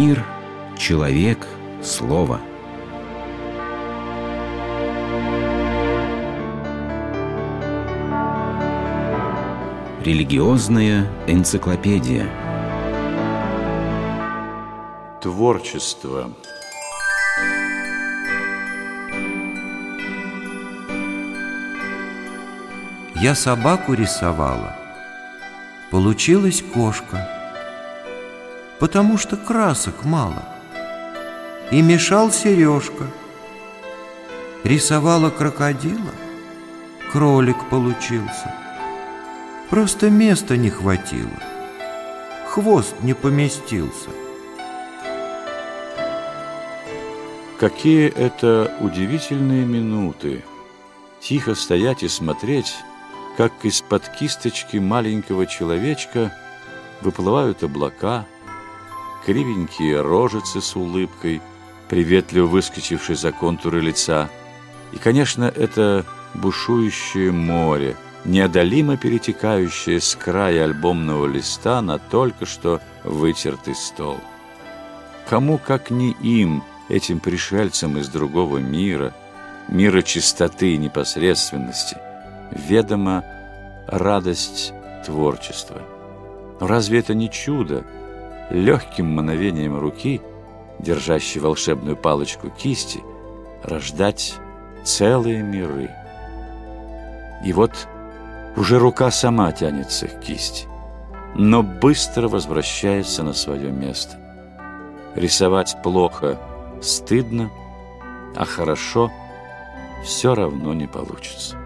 Мир, человек, слово. Религиозная энциклопедия. Творчество. Я собаку рисовала. Получилась кошка. Потому что красок мало. И мешал сережка. Рисовала крокодила. Кролик получился. Просто места не хватило. Хвост не поместился. Какие это удивительные минуты Тихо стоять и смотреть, как из-под кисточки маленького человечка выплывают облака, кривенькие рожицы с улыбкой, приветливо выскочившей за контуры лица. И, конечно, это бушующее море, неодолимо перетекающее с края альбомного листа на только что вытертый стол. Кому, как не им, этим пришельцам из другого мира, мира чистоты и непосредственности, ведома радость творчества. Но разве это не чудо? Легким мановением руки, держащей волшебную палочку кисти, рождать целые миры. И вот уже рука сама тянется к кисти, но быстро возвращается на свое место. Рисовать плохо стыдно, а хорошо все равно не получится.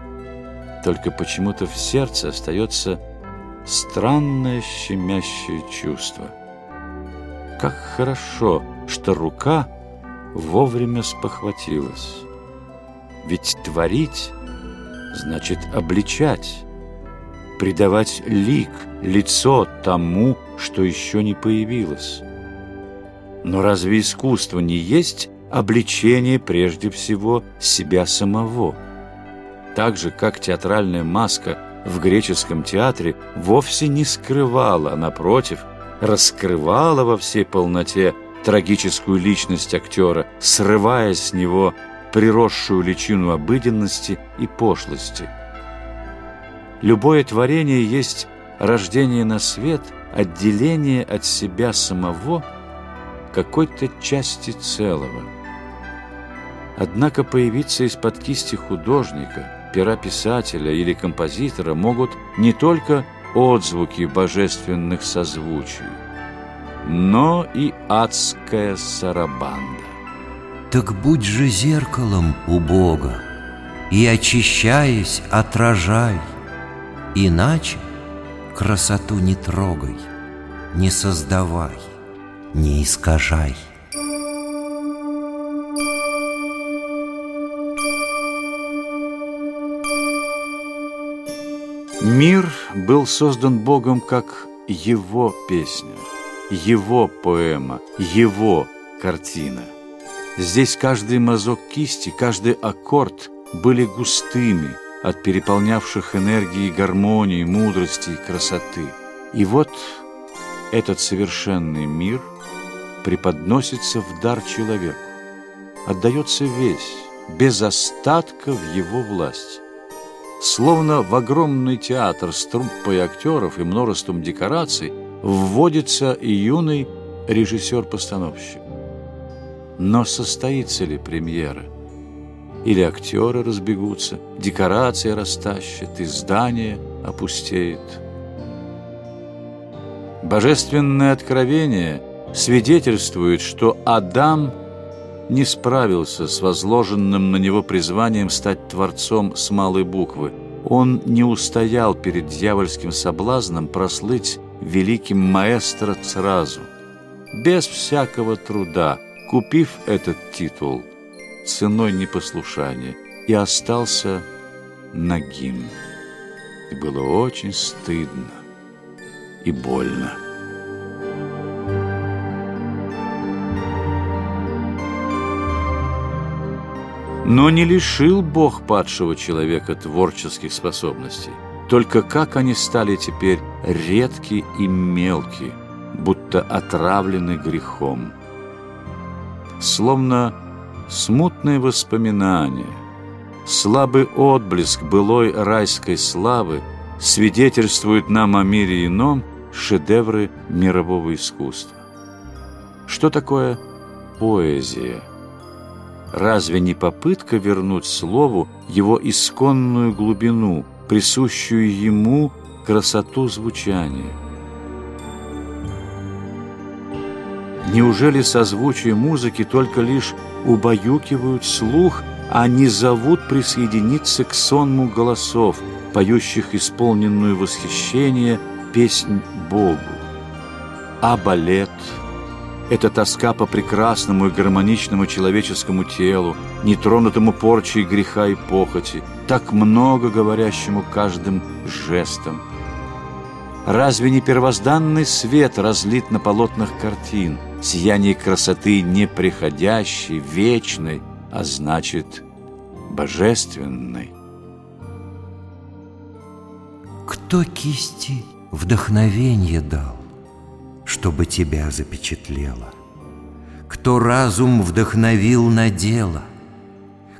Только почему-то в сердце остается странное щемящее чувство. Как хорошо, что рука вовремя спохватилась. Ведь творить значит обличать, придавать лик, лицо тому, что еще не появилось. Но разве искусство не есть обличение прежде всего себя самого? Так же, как театральная маска в греческом театре вовсе не скрывала, а напротив, раскрывала во всей полноте трагическую личность актера, срывая с него приросшую личину обыденности и пошлости. Любое творение есть рождение на свет, отделение от себя самого – какой-то части целого. Однако появиться из-под кисти художника, пера писателя или композитора могут не только отзвуки божественных созвучий, но и адская сарабанда. Так будь же зеркалом у Бога, и, очищаясь, отражай, иначе красоту не трогай, не создавай не искажай. Мир был создан Богом как Его песня, Его поэма, Его картина. Здесь каждый мазок кисти, каждый аккорд были густыми от переполнявших энергии гармонии, мудрости и красоты. И вот этот совершенный мир – преподносится в дар человеку, отдается весь, без остатка в его власть. Словно в огромный театр с труппой актеров и множеством декораций вводится и юный режиссер-постановщик. Но состоится ли премьера? Или актеры разбегутся, декорации растащат, и здание опустеет. Божественное откровение – свидетельствует, что Адам не справился с возложенным на него призванием стать творцом с малой буквы. Он не устоял перед дьявольским соблазном прослыть великим маэстро сразу, без всякого труда, купив этот титул ценой непослушания, и остался нагим. И было очень стыдно и больно. Но не лишил Бог падшего человека творческих способностей. Только как они стали теперь редки и мелки, будто отравлены грехом. словно смутные воспоминания, слабый отблеск былой райской славы свидетельствует нам о мире ином шедевры мирового искусства. Что такое поэзия? Разве не попытка вернуть слову его исконную глубину, присущую ему красоту звучания? Неужели созвучие музыки только лишь убаюкивают слух, а не зовут присоединиться к сонму голосов, поющих исполненную восхищение песнь Богу? А балет — это тоска по прекрасному и гармоничному человеческому телу, нетронутому порчей греха и похоти, так много говорящему каждым жестом. Разве не первозданный свет разлит на полотнах картин — сияние красоты неприходящей, вечной, а значит, божественной. Кто кисти вдохновение дал, чтобы тебя запечатлело? Кто разум вдохновил на дело?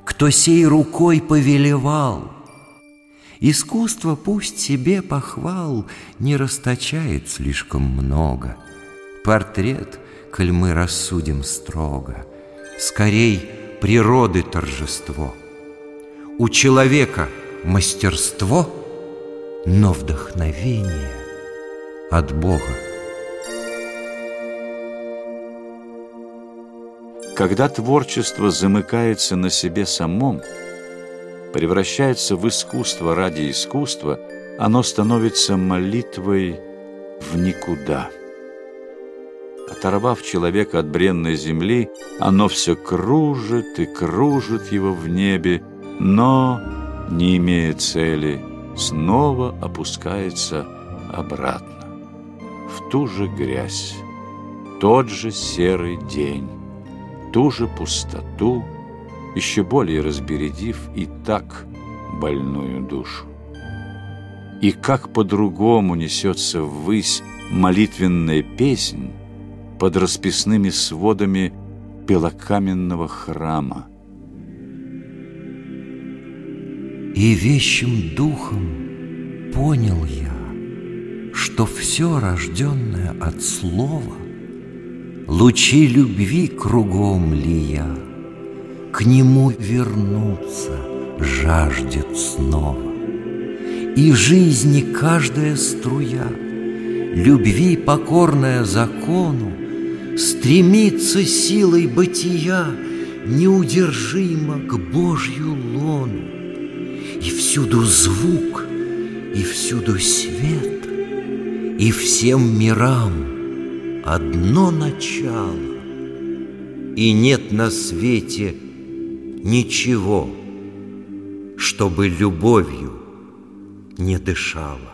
Кто сей рукой повелевал? Искусство пусть себе похвал Не расточает слишком много. Портрет коль мы рассудим строго, Скорей природы торжество. У человека мастерство, но вдохновение от Бога. Когда творчество замыкается на себе самом, превращается в искусство ради искусства, оно становится молитвой в никуда – Оторвав человека от бренной земли, оно все кружит и кружит его в небе, но, не имея цели, снова опускается обратно, в ту же грязь, тот же серый день, ту же пустоту, еще более разбередив и так больную душу. И как по-другому несется ввысь молитвенная песнь, под расписными сводами белокаменного храма. И вещим духом понял я, что все рожденное от слова Лучи любви кругом лия, К нему вернуться жаждет снова. И жизни каждая струя, Любви покорная закону, Стремится силой бытия Неудержимо к Божью лону. И всюду звук, и всюду свет, И всем мирам одно начало. И нет на свете ничего, Чтобы любовью не дышало.